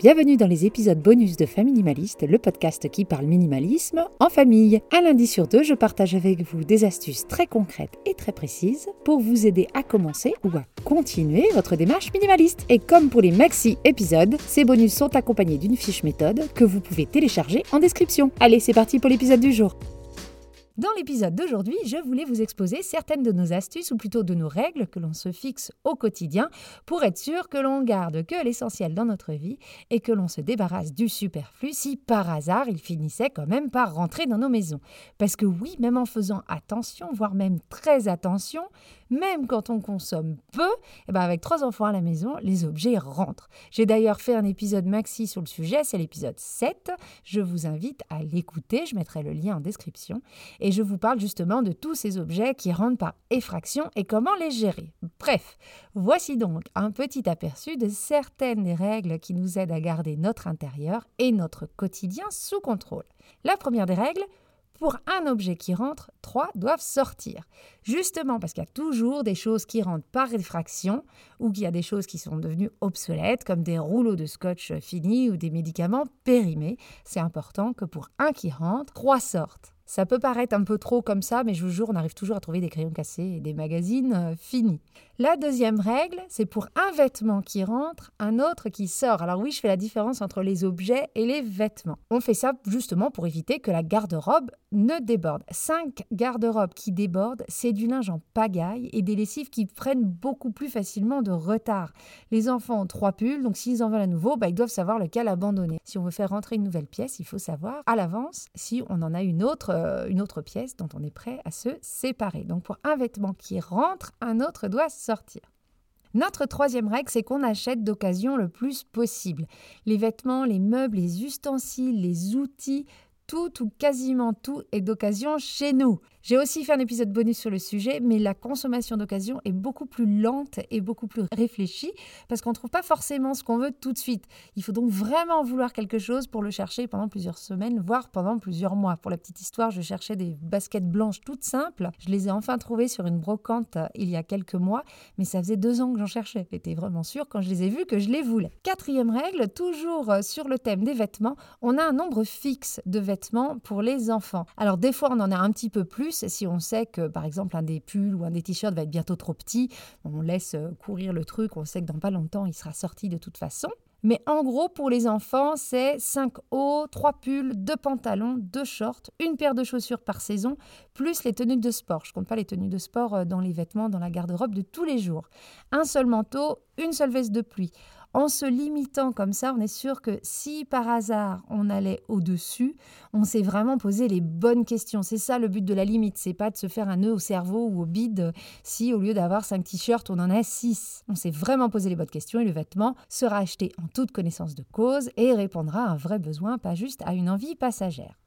Bienvenue dans les épisodes bonus de Famille Minimaliste, le podcast qui parle minimalisme en famille. Un lundi sur deux, je partage avec vous des astuces très concrètes et très précises pour vous aider à commencer ou à continuer votre démarche minimaliste. Et comme pour les maxi épisodes, ces bonus sont accompagnés d'une fiche méthode que vous pouvez télécharger en description. Allez, c'est parti pour l'épisode du jour. Dans l'épisode d'aujourd'hui, je voulais vous exposer certaines de nos astuces, ou plutôt de nos règles que l'on se fixe au quotidien pour être sûr que l'on garde que l'essentiel dans notre vie et que l'on se débarrasse du superflu si par hasard il finissait quand même par rentrer dans nos maisons. Parce que oui, même en faisant attention, voire même très attention, même quand on consomme peu, et eh ben avec trois enfants à la maison, les objets rentrent. J'ai d'ailleurs fait un épisode maxi sur le sujet, c'est l'épisode 7. Je vous invite à l'écouter, je mettrai le lien en description. Je vous parle justement de tous ces objets qui rentrent par effraction et comment les gérer. Bref, voici donc un petit aperçu de certaines des règles qui nous aident à garder notre intérieur et notre quotidien sous contrôle. La première des règles, pour un objet qui rentre, trois doivent sortir. Justement parce qu'il y a toujours des choses qui rentrent par réfraction ou qu'il y a des choses qui sont devenues obsolètes, comme des rouleaux de scotch finis ou des médicaments périmés. C'est important que pour un qui rentre, trois sortent. Ça peut paraître un peu trop comme ça, mais je vous jure, on arrive toujours à trouver des crayons cassés et des magazines euh, finis. La deuxième règle, c'est pour un vêtement qui rentre, un autre qui sort. Alors oui, je fais la différence entre les objets et les vêtements. On fait ça justement pour éviter que la garde-robe ne déborde. Cinq garde-robes qui débordent, c'est du linge en pagaille et des lessives qui prennent beaucoup plus facilement de retard. Les enfants ont trois pulls, donc s'ils en veulent à nouveau, bah, ils doivent savoir lequel abandonner. Si on veut faire rentrer une nouvelle pièce, il faut savoir à l'avance si on en a une autre, euh, une autre pièce dont on est prêt à se séparer. Donc pour un vêtement qui rentre, un autre doit sortir. Notre troisième règle, c'est qu'on achète d'occasion le plus possible. Les vêtements, les meubles, les ustensiles, les outils, tout ou quasiment tout est d'occasion chez nous. J'ai aussi fait un épisode bonus sur le sujet, mais la consommation d'occasion est beaucoup plus lente et beaucoup plus réfléchie parce qu'on ne trouve pas forcément ce qu'on veut tout de suite. Il faut donc vraiment vouloir quelque chose pour le chercher pendant plusieurs semaines, voire pendant plusieurs mois. Pour la petite histoire, je cherchais des baskets blanches toutes simples. Je les ai enfin trouvées sur une brocante euh, il y a quelques mois, mais ça faisait deux ans que j'en cherchais. J'étais vraiment sûre quand je les ai vues que je les voulais. Quatrième règle, toujours euh, sur le thème des vêtements, on a un nombre fixe de vêtements pour les enfants. Alors des fois, on en a un petit peu plus si on sait que, par exemple, un des pulls ou un des t-shirts va être bientôt trop petit, on laisse euh, courir le truc, on sait que dans pas longtemps, il sera sorti de toute façon. Mais en gros, pour les enfants, c'est 5 hauts, 3 pulls, 2 pantalons, 2 shorts, une paire de chaussures par saison, plus les tenues de sport. Je compte pas les tenues de sport euh, dans les vêtements, dans la garde-robe de tous les jours. Un seul manteau, une seule veste de pluie. En se limitant comme ça, on est sûr que si par hasard on allait au-dessus, on s'est vraiment posé les bonnes questions. C'est ça le but de la limite, c'est pas de se faire un nœud au cerveau ou au bide si au lieu d'avoir 5 t-shirts, on en a 6. On s'est vraiment posé les bonnes questions et le vêtement sera acheté en toute connaissance de cause et répondra à un vrai besoin, pas juste à une envie passagère.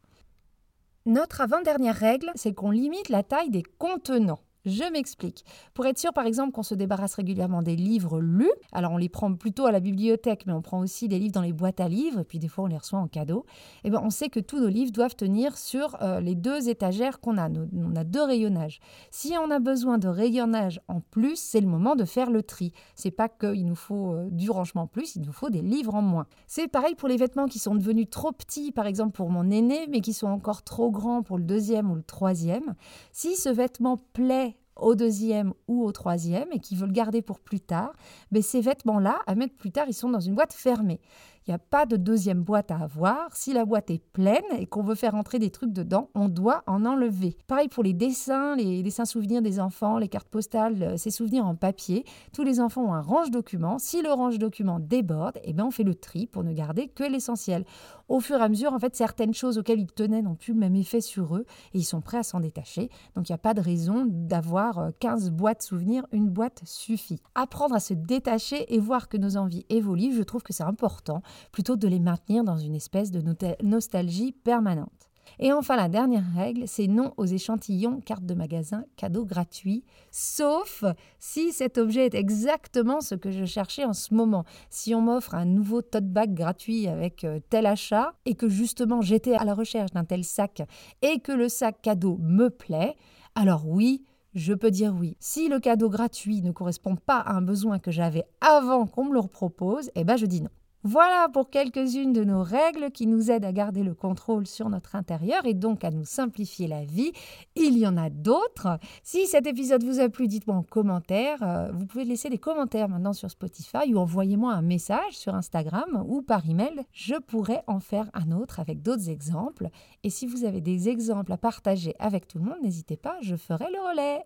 Notre avant-dernière règle, c'est qu'on limite la taille des contenants. Je m'explique. Pour être sûr, par exemple, qu'on se débarrasse régulièrement des livres lus, alors on les prend plutôt à la bibliothèque, mais on prend aussi des livres dans les boîtes à livres, et puis des fois on les reçoit en cadeau, et eh bien on sait que tous nos livres doivent tenir sur euh, les deux étagères qu'on a. on a deux rayonnages. Si on a besoin de rayonnage en plus, c'est le moment de faire le tri. C'est pas qu'il nous faut euh, du rangement en plus, il nous faut des livres en moins. C'est pareil pour les vêtements qui sont devenus trop petits, par exemple pour mon aîné, mais qui sont encore trop grands pour le deuxième ou le troisième. Si ce vêtement plaît au deuxième ou au troisième et qui veulent garder pour plus tard, mais ces vêtements-là, à mettre plus tard, ils sont dans une boîte fermée. Il n'y a pas de deuxième boîte à avoir. Si la boîte est pleine et qu'on veut faire entrer des trucs dedans, on doit en enlever. Pareil pour les dessins, les dessins souvenirs des enfants, les cartes postales, euh, ces souvenirs en papier. Tous les enfants ont un range-document. Si le range-document déborde, eh bien on fait le tri pour ne garder que l'essentiel. Au fur et à mesure, en fait, certaines choses auxquelles ils tenaient n'ont plus le même effet sur eux et ils sont prêts à s'en détacher. Donc il n'y a pas de raison d'avoir 15 euh, boîtes souvenirs. Une boîte suffit. Apprendre à se détacher et voir que nos envies évoluent, je trouve que c'est important plutôt de les maintenir dans une espèce de nostalgie permanente. Et enfin, la dernière règle, c'est non aux échantillons, cartes de magasin, cadeaux gratuits, sauf si cet objet est exactement ce que je cherchais en ce moment. Si on m'offre un nouveau tote bag gratuit avec euh, tel achat et que justement j'étais à la recherche d'un tel sac et que le sac cadeau me plaît, alors oui, je peux dire oui. Si le cadeau gratuit ne correspond pas à un besoin que j'avais avant qu'on me le propose, eh ben je dis non. Voilà pour quelques-unes de nos règles qui nous aident à garder le contrôle sur notre intérieur et donc à nous simplifier la vie. Il y en a d'autres. Si cet épisode vous a plu, dites-moi en commentaire. Euh, vous pouvez laisser des commentaires maintenant sur Spotify ou envoyez-moi un message sur Instagram ou par email. Je pourrais en faire un autre avec d'autres exemples. Et si vous avez des exemples à partager avec tout le monde, n'hésitez pas, je ferai le relais.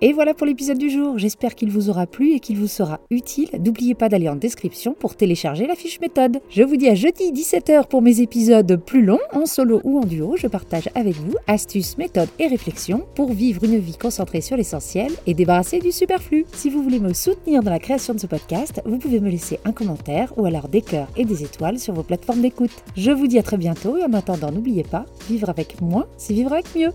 Et voilà pour l'épisode du jour. J'espère qu'il vous aura plu et qu'il vous sera utile. N'oubliez pas d'aller en description pour télécharger la fiche méthode. Je vous dis à jeudi 17h pour mes épisodes plus longs, en solo ou en duo. Je partage avec vous astuces, méthodes et réflexions pour vivre une vie concentrée sur l'essentiel et débarrasser du superflu. Si vous voulez me soutenir dans la création de ce podcast, vous pouvez me laisser un commentaire ou alors des cœurs et des étoiles sur vos plateformes d'écoute. Je vous dis à très bientôt et en attendant, n'oubliez pas, vivre avec moins, c'est vivre avec mieux.